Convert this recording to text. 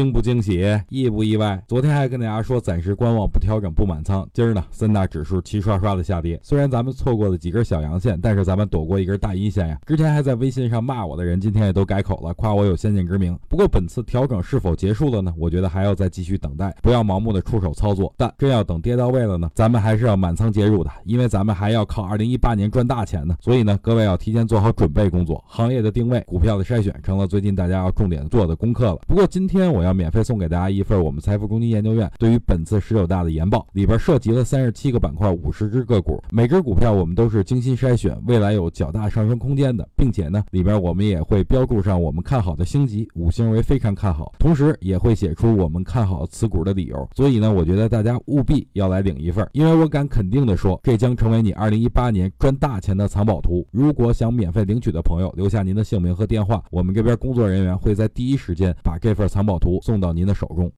惊不惊喜，意不意外？昨天还跟大家说暂时观望，不调整，不满仓。今儿呢，三大指数齐刷刷的下跌。虽然咱们错过了几根小阳线，但是咱们躲过一根大阴线呀。之前还在微信上骂我的人，今天也都改口了，夸我有先见之明。不过本次调整是否结束了呢？我觉得还要再继续等待，不要盲目的出手操作。但真要等跌到位了呢，咱们还是要满仓介入的，因为咱们还要靠二零一八年赚大钱呢。所以呢，各位要提前做好准备工作。行业的定位、股票的筛选，成了最近大家要重点做的功课了。不过今天我要。免费送给大家一份我们财富公积研究院对于本次十九大的研报，里边涉及了三十七个板块，五十只个股，每只股票我们都是精心筛选，未来有较大上升空间的，并且呢，里边我们也会标注上我们看好的星级，五星为非常看好，同时也会写出我们看好此股的理由。所以呢，我觉得大家务必要来领一份，因为我敢肯定的说，这将成为你二零一八年赚大钱的藏宝图。如果想免费领取的朋友，留下您的姓名和电话，我们这边工作人员会在第一时间把这份藏宝图。送到您的手中。